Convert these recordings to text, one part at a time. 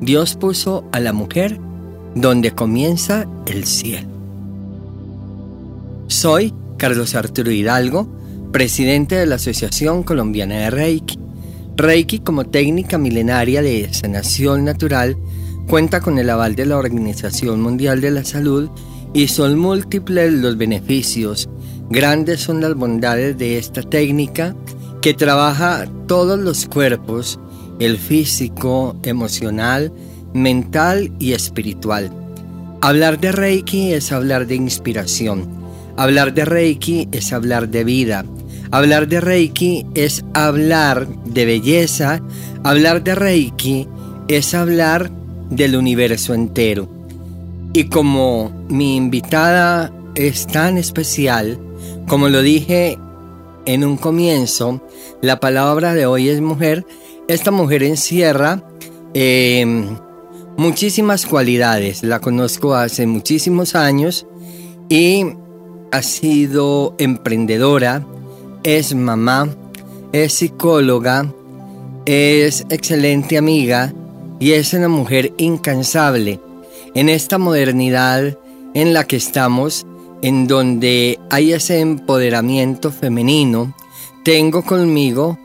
Dios puso a la mujer donde comienza el cielo. Soy Carlos Arturo Hidalgo, presidente de la Asociación Colombiana de Reiki. Reiki como técnica milenaria de sanación natural cuenta con el aval de la Organización Mundial de la Salud y son múltiples los beneficios. Grandes son las bondades de esta técnica que trabaja todos los cuerpos, el físico, emocional, mental y espiritual. Hablar de Reiki es hablar de inspiración. Hablar de Reiki es hablar de vida. Hablar de Reiki es hablar de belleza. Hablar de Reiki es hablar del universo entero. Y como mi invitada es tan especial, como lo dije en un comienzo, la palabra de hoy es mujer. Esta mujer encierra eh, muchísimas cualidades. La conozco hace muchísimos años y ha sido emprendedora, es mamá, es psicóloga, es excelente amiga y es una mujer incansable en esta modernidad en la que estamos, en donde hay ese empoderamiento femenino, tengo conmigo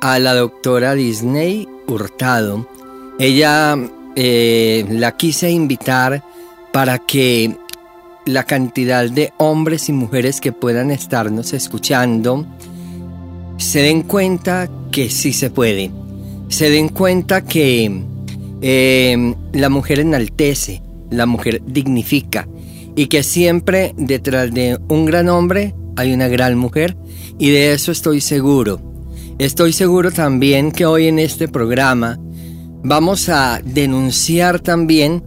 a la doctora Disney Hurtado. Ella eh, la quise invitar para que la cantidad de hombres y mujeres que puedan estarnos escuchando se den cuenta que sí se puede. Se den cuenta que eh, la mujer enaltece, la mujer dignifica y que siempre detrás de un gran hombre hay una gran mujer y de eso estoy seguro. Estoy seguro también que hoy en este programa vamos a denunciar también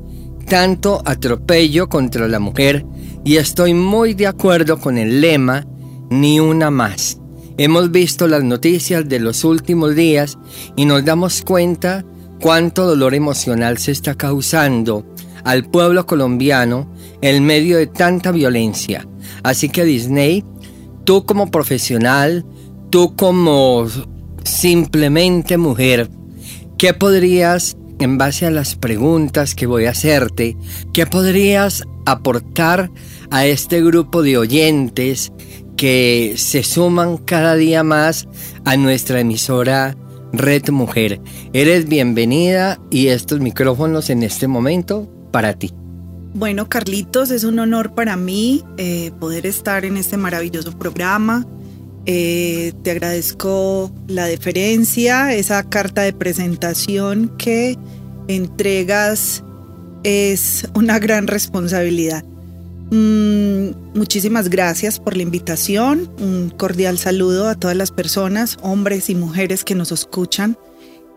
tanto atropello contra la mujer y estoy muy de acuerdo con el lema ni una más. Hemos visto las noticias de los últimos días y nos damos cuenta cuánto dolor emocional se está causando al pueblo colombiano en medio de tanta violencia. Así que Disney, tú como profesional, tú como simplemente mujer, ¿qué podrías, en base a las preguntas que voy a hacerte, qué podrías aportar a este grupo de oyentes que se suman cada día más a nuestra emisora Red Mujer? Eres bienvenida y estos micrófonos en este momento para ti. Bueno, Carlitos, es un honor para mí eh, poder estar en este maravilloso programa. Eh, te agradezco la deferencia, esa carta de presentación que entregas es una gran responsabilidad. Mm, muchísimas gracias por la invitación. Un cordial saludo a todas las personas, hombres y mujeres que nos escuchan.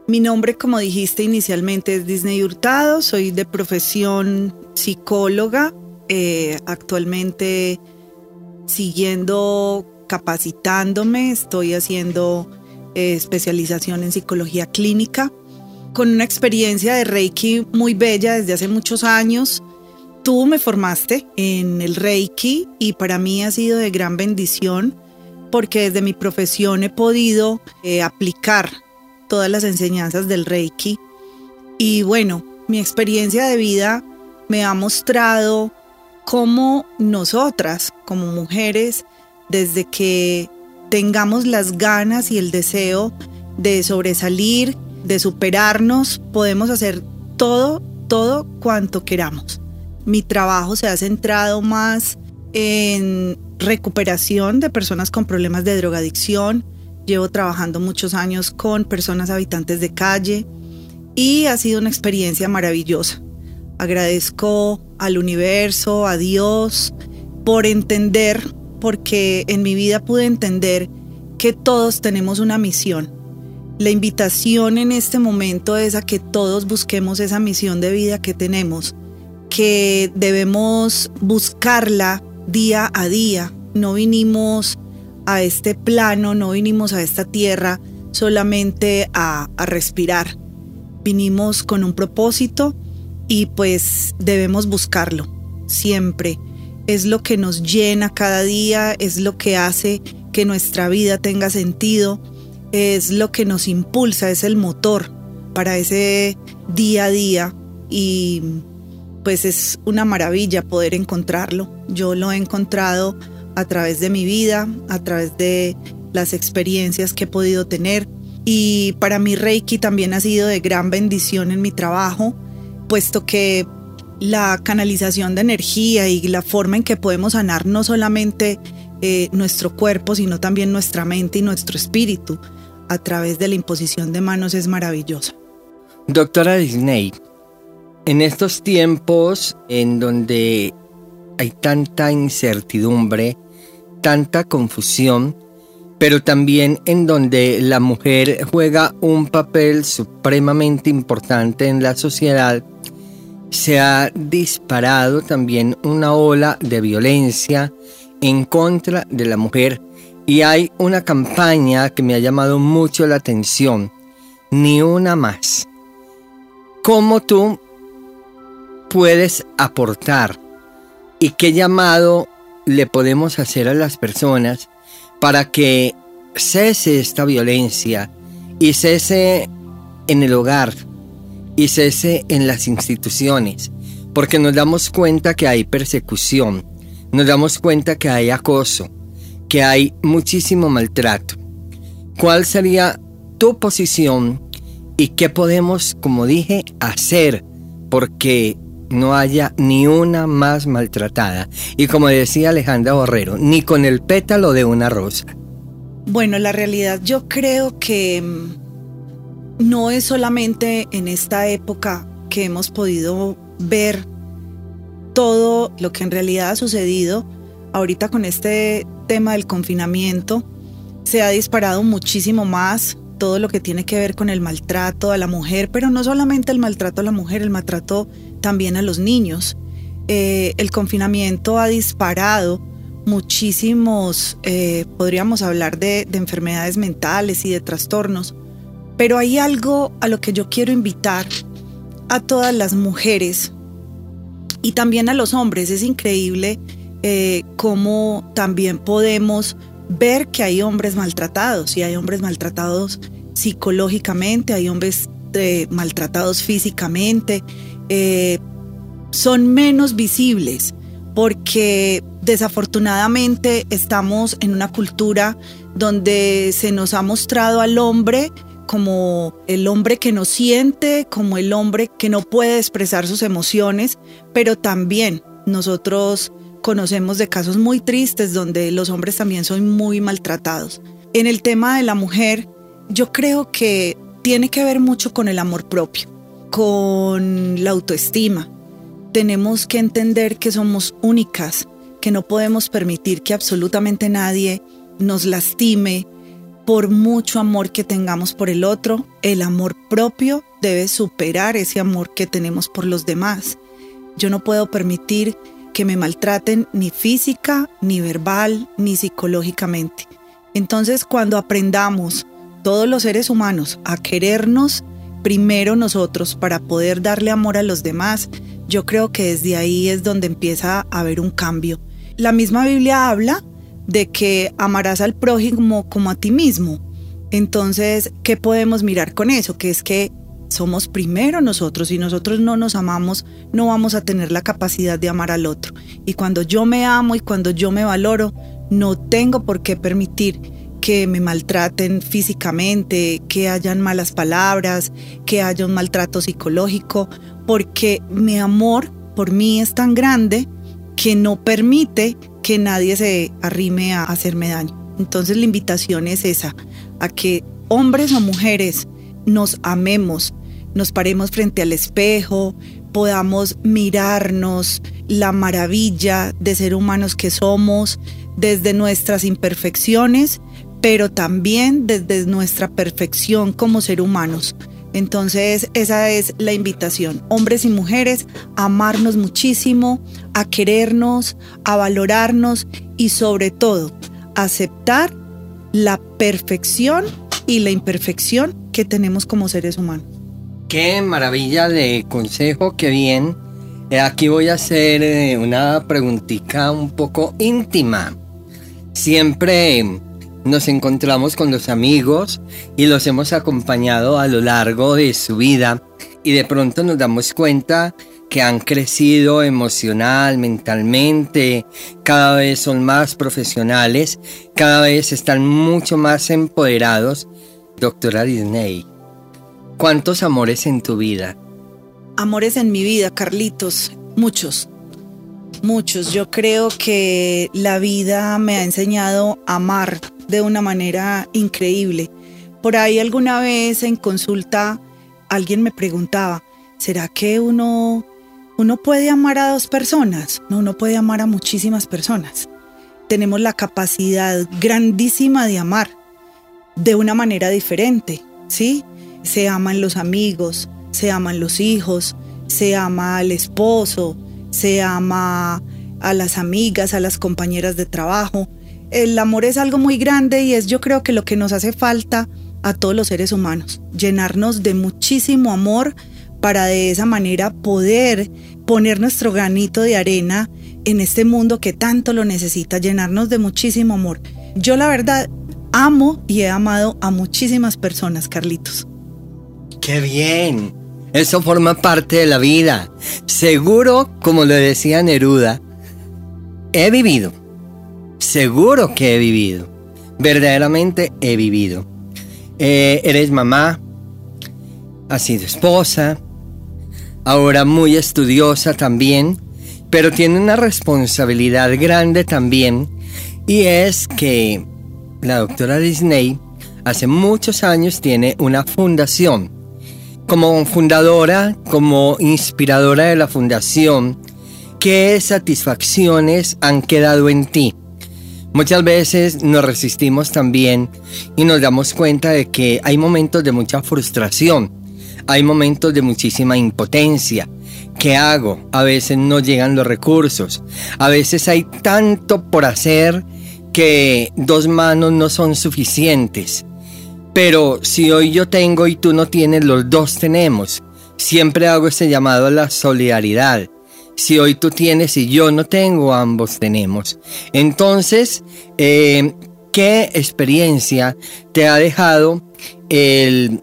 Mi nombre, como dijiste inicialmente, es Disney Hurtado. Soy de profesión psicóloga. Eh, actualmente siguiendo capacitándome, estoy haciendo eh, especialización en psicología clínica, con una experiencia de Reiki muy bella desde hace muchos años. Tú me formaste en el Reiki y para mí ha sido de gran bendición porque desde mi profesión he podido eh, aplicar todas las enseñanzas del Reiki. Y bueno, mi experiencia de vida me ha mostrado cómo nosotras, como mujeres, desde que tengamos las ganas y el deseo de sobresalir, de superarnos, podemos hacer todo, todo cuanto queramos. Mi trabajo se ha centrado más en recuperación de personas con problemas de drogadicción, Llevo trabajando muchos años con personas habitantes de calle y ha sido una experiencia maravillosa. Agradezco al universo, a Dios, por entender, porque en mi vida pude entender que todos tenemos una misión La invitación en este momento es a que todos busquemos esa misión de vida que tenemos, que debemos buscarla día a día. No vinimos a este plano, no vinimos a esta tierra solamente a, a respirar. Vinimos con un propósito y pues debemos buscarlo siempre. Es lo que nos llena cada día, es lo que hace que nuestra vida tenga sentido, es lo que nos impulsa, es el motor para ese día a día y pues es una maravilla poder encontrarlo. Yo lo he encontrado a través de mi vida, a través de las experiencias que he podido tener y para mí Reiki también ha sido de gran bendición en mi trabajo, puesto que la canalización de energía y la forma en que podemos sanar no solamente eh, nuestro cuerpo, sino también nuestra mente y nuestro espíritu a través de la imposición de manos es maravillosa. Doctora Disney, en estos tiempos en donde hay tanta incertidumbre, tanta confusión, pero también en donde la mujer juega un papel supremamente importante en la sociedad, se ha disparado también una ola de violencia en contra de la mujer. Y hay una campaña que me ha llamado mucho la atención, ni una más. ¿Cómo tú puedes aportar y qué llamado le podemos hacer a las personas para que cese esta violencia y cese en el hogar y cese en las instituciones, porque nos damos cuenta que hay persecución, nos damos cuenta que hay acoso, que hay muchísimo maltrato. ¿Cuál sería tu posición y qué podemos, como dije, hacer porque no haya ni una más maltratada? Y como decía Alejandra Borrero, ni con el pétalo de una rosa. Bueno, la realidad yo creo que mm, no es solamente en esta época que hemos podido ver todo lo que en realidad ha sucedido ahorita con este tema del confinamiento. Se ha disparado muchísimo más todo lo que tiene que ver con el maltrato a la mujer, pero no solamente el maltrato a la mujer, el maltrato también a los niños. Eh, el confinamiento ha disparado muchísimos, eh, podríamos hablar de, de enfermedades mentales y de trastornos, pero hay algo a lo que yo quiero invitar a todas las mujeres y también a los hombres. Es increíble eh, cómo también podemos ver que hay hombres maltratados y hay hombres maltratados psicológicamente, hay hombres eh, maltratados físicamente, son menos visibles porque desafortunadamente estamos en una cultura donde se nos ha mostrado al hombre como el hombre que no siente, como el hombre que no puede expresar sus emociones, pero también nosotros conocemos de casos muy tristes donde los hombres también son muy maltratados. En el tema de la mujer, yo creo que tiene que ver mucho con el amor propio, con la autoestima. Tenemos que entender que somos únicas, que no podemos permitir que absolutamente nadie nos lastime por mucho amor que tengamos por el otro. El amor propio debe superar ese amor que tenemos por los demás. Yo no puedo permitir que me maltraten ni física, ni verbal, ni psicológicamente. Entonces cuando aprendamos todos los seres humanos a querernos primero nosotros para poder darle amor a los demás, yo creo que desde ahí es donde empieza a haber un cambio. La misma Biblia habla de que amarás al prójimo como a ti mismo. Entonces, ¿qué podemos mirar con eso? Que es que somos primero nosotros. Si nosotros no nos amamos, no vamos a tener la capacidad de amar al otro. Y cuando yo me amo y cuando yo me valoro, no tengo por qué permitir que me maltraten físicamente, que hayan malas palabras, que haya un maltrato psicológico, porque mi amor por mí es tan grande que no permite que nadie se arrime a hacerme daño. Entonces la invitación es esa, a que hombres o mujeres nos amemos, nos paremos frente al espejo, podamos mirarnos la maravilla de ser humanos que somos desde nuestras imperfecciones, pero también desde nuestra perfección como ser humanos. Entonces esa es la invitación, hombres y mujeres, a amarnos muchísimo, a querernos, a valorarnos y sobre todo aceptar la perfección y la imperfección que tenemos como seres humanos. Qué maravilla de consejo, qué bien. Eh, aquí voy a hacer eh, una preguntita un poco íntima. Siempre nos encontramos con los amigos y los hemos acompañado a lo largo de su vida y de pronto nos damos cuenta que han crecido emocional, mentalmente, cada vez son más profesionales, cada vez están mucho más empoderados. Doctora Disney, ¿cuántos amores en tu vida? Amores en mi vida, Carlitos, muchos, muchos. Yo creo que la vida me ha enseñado a amar de una manera increíble. Por ahí alguna vez en consulta alguien me preguntaba, ¿será que uno uno puede amar a dos personas, no, uno puede amar a muchísimas personas. Tenemos la capacidad grandísima de amar de una manera diferente, ¿sí? Se aman los amigos, se aman los hijos, se ama al esposo, se ama a las amigas, a las compañeras de trabajo. El amor es algo muy grande y es yo creo que lo que nos hace falta a todos los seres humanos, llenarnos de muchísimo amor para de esa manera poder poner nuestro granito de arena en este mundo que tanto lo necesita, llenarnos de muchísimo amor. Yo la verdad amo y he amado a muchísimas personas, Carlitos. ¡Qué bien! Eso forma parte de la vida. Seguro, como lo decía Neruda, he vivido. Seguro que he vivido. Verdaderamente he vivido. Eh, eres mamá, has sido esposa, ahora muy estudiosa también, pero tiene una responsabilidad grande también, y es que la doctora Disney hace muchos años tiene una fundación. Como fundadora, como inspiradora de la fundación, ¿qué satisfacciones han quedado en ti? Muchas veces nos resistimos también y nos damos cuenta de que hay momentos de mucha frustración hay momentos de muchísima impotencia. ¿Qué hago? A veces no llegan los recursos. A veces hay tanto por hacer que dos manos no son suficientes. Pero si hoy yo tengo y tú no tienes, los dos tenemos. Siempre hago ese llamado a la solidaridad. Si hoy tú tienes y yo no tengo, ambos tenemos. Entonces, eh, ¿qué experiencia te ha dejado el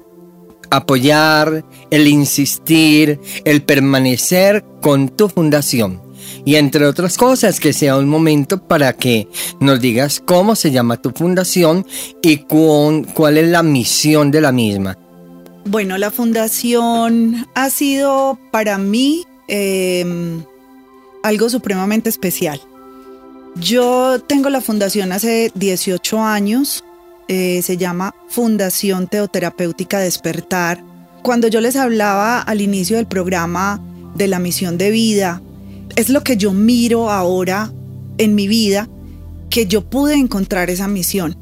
apoyar, el insistir, el permanecer con tu fundación. Y entre otras cosas, que sea un momento para que nos digas cómo se llama tu fundación y cuál es la misión de la misma. Bueno, la fundación ha sido para mí em, algo supremamente especial. Yo tengo la fundación hace 18 años eh, se llama Fundación Teoterapéutica Despertar. Cuando yo les hablaba al inicio del programa de la misión de vida, es lo que yo miro ahora en mi vida, que yo pude encontrar esa misión.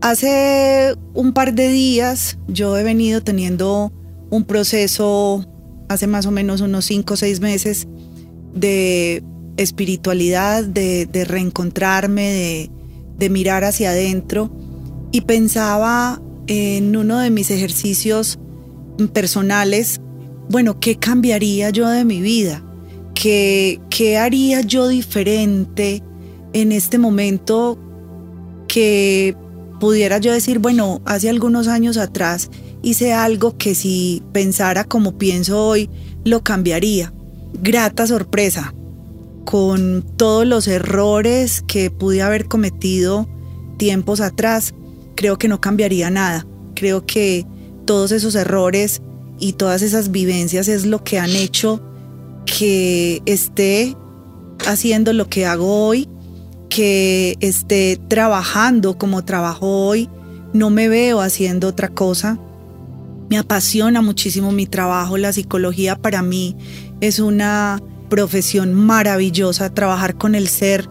Hace un par de días yo he venido teniendo un proceso, hace más o menos unos 5 o 6 meses, de espiritualidad, de reencontrarme, de, mirar hacia adentro y pensaba en uno de mis ejercicios personales, bueno, ¿qué cambiaría yo de mi vida? ¿Qué, qué haría yo diferente en este momento que pudiera yo decir, bueno, hace algunos años atrás hice algo que si pensara como pienso hoy, lo cambiaría? Grata sorpresa con todos los errores que pude haber cometido tiempos atrás, creo que no cambiaría nada. Creo que todos esos errores y todas esas vivencias es lo que han hecho que esté haciendo lo que hago hoy, que esté trabajando como trabajo hoy. No me veo haciendo otra cosa. Me apasiona muchísimo mi trabajo. La psicología para mí es una profesión maravillosa, trabajar con el ser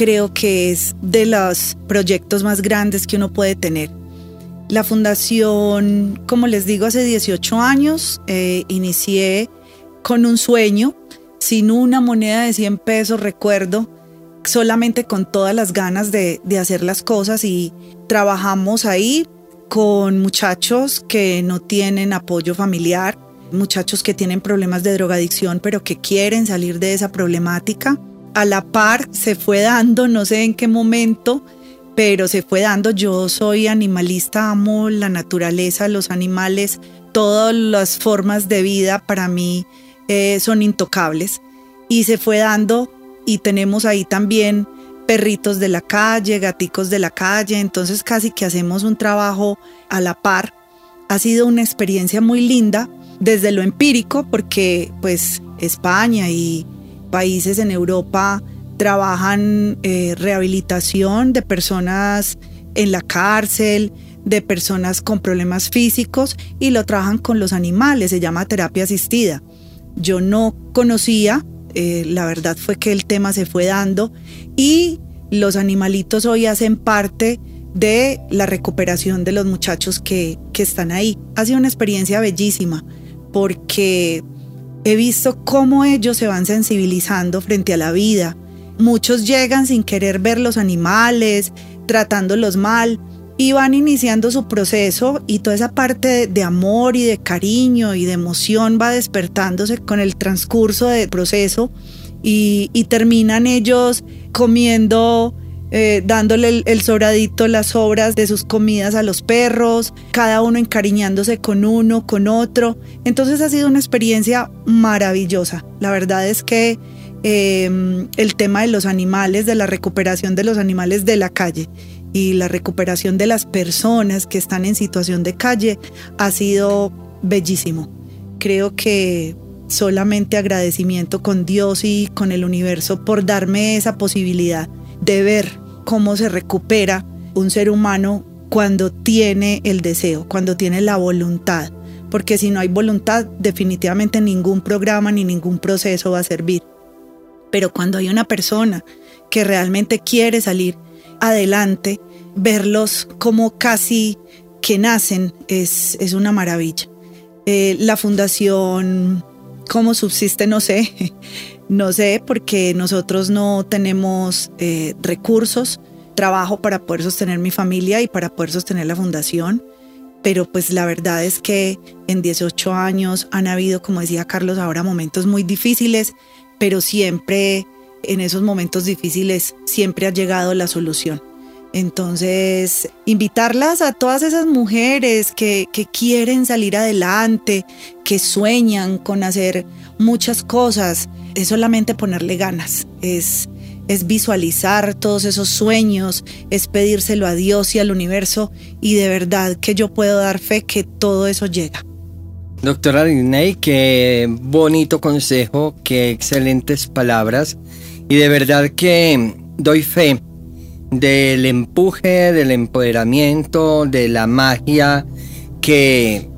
creo que es de los proyectos más grandes que uno puede tener. La fundación, como les digo, hace 18 años eh, inicié con un sueño, sin una moneda de 100 pesos, recuerdo, solamente con todas las ganas de, de hacer las cosas y trabajamos ahí con muchachos que no tienen apoyo familiar, muchachos que tienen problemas de drogadicción pero que quieren salir de esa problemática. A la par se fue dando, no sé en qué momento, pero se fue dando. Yo soy animalista, amo la naturaleza, los animales, todas las formas de vida para mí eh, son intocables. Y se fue dando y tenemos ahí también perritos de la calle, gaticos de la calle, entonces casi que hacemos un trabajo a la par. Ha sido una experiencia muy linda desde lo empírico porque pues España y países en Europa trabajan eh, rehabilitación de personas en la cárcel, de personas con problemas físicos y lo trabajan con los animales, se llama terapia asistida. Yo no conocía, eh, la verdad fue que el tema se fue dando y los animalitos hoy hacen parte de la recuperación de los muchachos que, que están ahí. Ha sido una experiencia bellísima porque he visto cómo ellos se van sensibilizando frente a la vida. Muchos llegan sin querer ver los animales, tratándolos mal, y van iniciando su proceso y toda esa parte de, amor y de cariño y de emoción va despertándose con el transcurso del proceso y, terminan ellos comiendo eh, dándole el, sobradito, las sobras de sus comidas a los perros, cada uno encariñándose con uno, con otro. Entonces ha sido una experiencia maravillosa. La verdad es que em, el tema de los animales, de la recuperación de los animales de la calle y la recuperación de las personas que están en situación de calle ha sido bellísimo. Creo que solamente agradecimiento con Dios y con el universo por darme esa posibilidad de ver cómo se recupera un ser humano cuando tiene el deseo, cuando tiene la voluntad. Porque si no hay voluntad, definitivamente ningún programa ni ningún proceso va a servir. Pero cuando hay una persona que realmente quiere salir adelante, verlos como casi que nacen es, es una maravilla. Eh, la fundación, ¿cómo subsiste? No sé, no sé, porque nosotros no tenemos eh, recursos, trabajo para poder sostener mi familia y para poder sostener la fundación. Pero pues la verdad es que en 18 años han habido, como decía Carlos, ahora momentos muy difíciles, pero siempre en esos momentos difíciles siempre ha llegado la solución. Entonces, invitarlas a todas esas mujeres que, quieren salir adelante, que sueñan con hacer muchas cosas, es solamente ponerle ganas, es, es visualizar todos esos sueños, es pedírselo a Dios y al universo y de verdad que yo puedo dar fe que todo eso llega. Doctora Liney, qué bonito consejo, qué excelentes palabras y de verdad que doy fe del empuje, del empoderamiento, de la magia que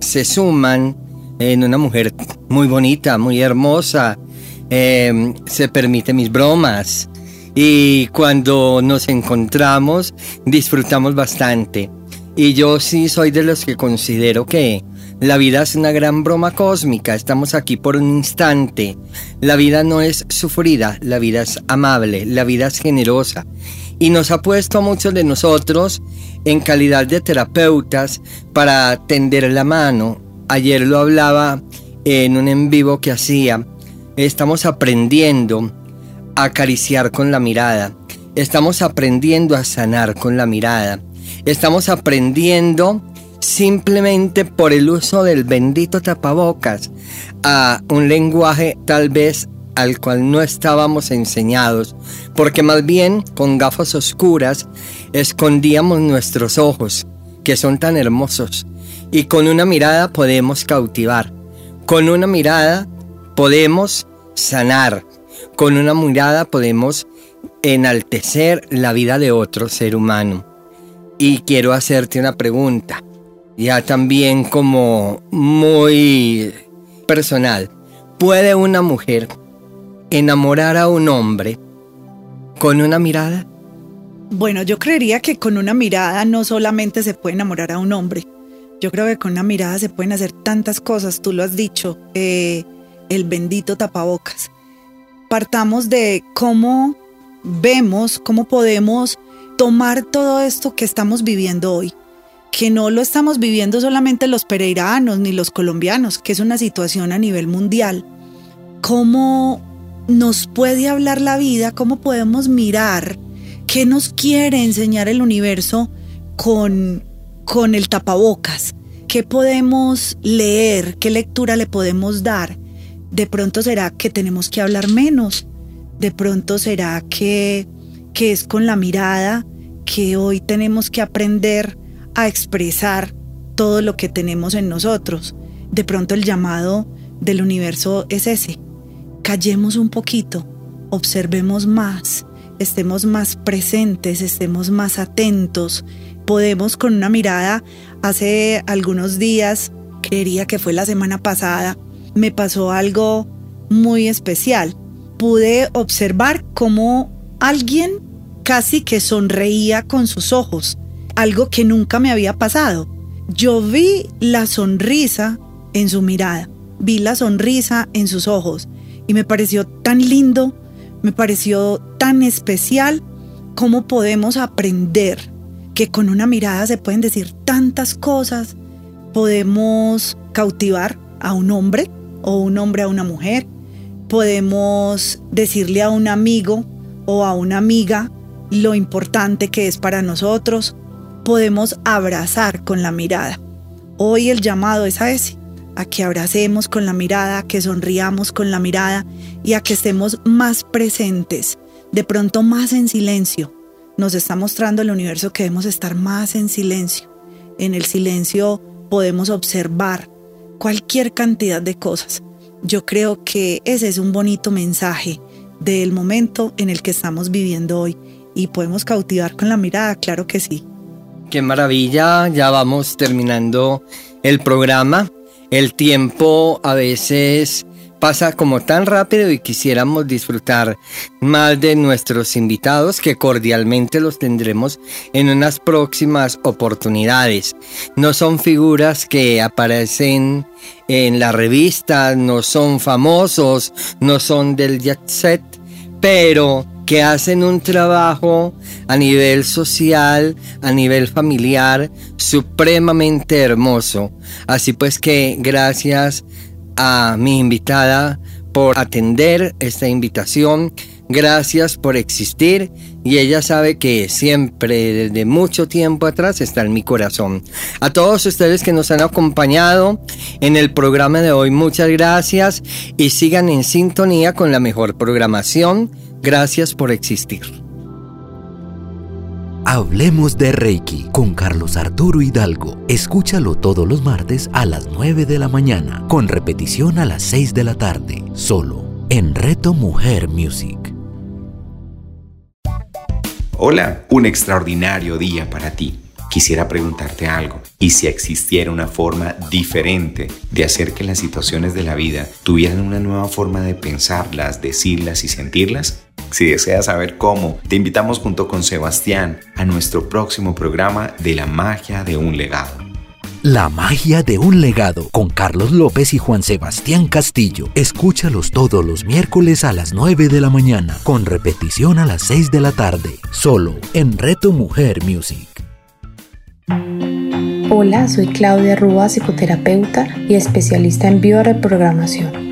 se suman en una mujer muy bonita, muy hermosa. Em, se permite mis bromas y cuando nos encontramos disfrutamos bastante. Y yo sí soy de los que considero que la vida es una gran broma cósmica, estamos aquí por un instante. La vida no es sufrida, la vida es amable, la vida es generosa. Y nos ha puesto a muchos de nosotros en calidad de terapeutas para tender la mano. Ayer lo hablaba en un en vivo que hacía. Estamos aprendiendo a acariciar con la mirada. Estamos aprendiendo a sanar con la mirada. Estamos aprendiendo simplemente por el uso del bendito tapabocas a un lenguaje tal vez al cual no estábamos enseñados, porque más bien con gafas oscuras escondíamos nuestros ojos, que son tan hermosos, y con una mirada podemos cautivar, con una mirada podemos sanar, con una mirada podemos enaltecer la vida de otro ser humano. Y quiero hacerte una pregunta ya también como muy personal. ¿Puede una mujer enamorar a un hombre ¿Con una mirada? Bueno, yo creería que con una mirada no solamente se puede enamorar a un hombre. Yo creo que con una mirada se pueden hacer tantas cosas, tú lo has dicho, eh, el bendito tapabocas. Partamos de cómo vemos, cómo podemos tomar todo esto que estamos viviendo hoy, que no lo estamos viviendo solamente los pereiranos ni los colombianos, que es una situación a nivel mundial. ¿Cómo nos puede hablar la vida? ¿Cómo podemos mirar qué nos quiere enseñar el universo con, con el tapabocas? ¿Qué podemos leer? ¿Qué lectura le podemos dar? De pronto será que tenemos que hablar menos. De pronto será que que es con la mirada que hoy tenemos que aprender a expresar todo lo que tenemos en nosotros. De pronto el llamado del universo es ese. Callemos un poquito, observemos más, estemos más presentes, estemos más atentos. Podemos con una mirada, hace algunos días, creería que fue la semana pasada, me pasó algo muy especial. Pude observar cómo alguien casi que sonreía con sus ojos, algo que nunca me había pasado. Yo vi la sonrisa en su mirada, vi la sonrisa en sus ojos y me pareció tan lindo, me pareció tan especial cómo podemos aprender que con una mirada se pueden decir tantas cosas, podemos cautivar a un hombre o un hombre a una mujer, podemos decirle a un amigo o a una amiga lo importante que es para nosotros, podemos abrazar con la mirada. Hoy el llamado es a ese, a que abracemos con la mirada, a que sonriamos con la mirada y a que estemos más presentes, de pronto más en silencio. Nos está mostrando el universo que debemos estar más en silencio. En el silencio podemos observar cualquier cantidad de cosas. Yo creo que ese es un bonito mensaje del momento en el que estamos viviendo hoy y podemos cautivar con la mirada, claro que sí. Qué maravilla, ya vamos terminando el programa. El tiempo a veces pasa como tan rápido y quisiéramos disfrutar más de nuestros invitados que cordialmente los tendremos en unas próximas oportunidades. No son figuras que aparecen en la revista, no son famosos, no son del jet set, pero que hacen un trabajo a nivel social, a nivel familiar, supremamente hermoso. Así pues que gracias a mi invitada por atender esta invitación. Gracias por existir y ella sabe que siempre desde mucho tiempo atrás está en mi corazón. A todos ustedes que nos han acompañado en el programa de hoy, muchas gracias y sigan en sintonía con la mejor programación Gracias por existir. Hablemos de Reiki con Carlos Arturo Hidalgo. Escúchalo todos los martes a las 9 de la mañana, con repetición a las 6 de la tarde, solo en Reto Mujer Music. Hola, un extraordinario día para ti quisiera preguntarte algo. ¿Y si existiera una forma diferente de hacer que las situaciones de la vida tuvieran una nueva forma de pensarlas, decirlas y sentirlas? Si deseas saber cómo, te invitamos junto con Sebastián a nuestro próximo programa de la magia de un legado. La magia de un legado con Carlos López y Juan Sebastián Castillo. Escúchalos todos los miércoles a las 9 de la mañana, con repetición a las 6 de la tarde, solo en Reto Mujer Music. Hola, soy Claudia Rúa, psicoterapeuta y especialista en bioreprogramación,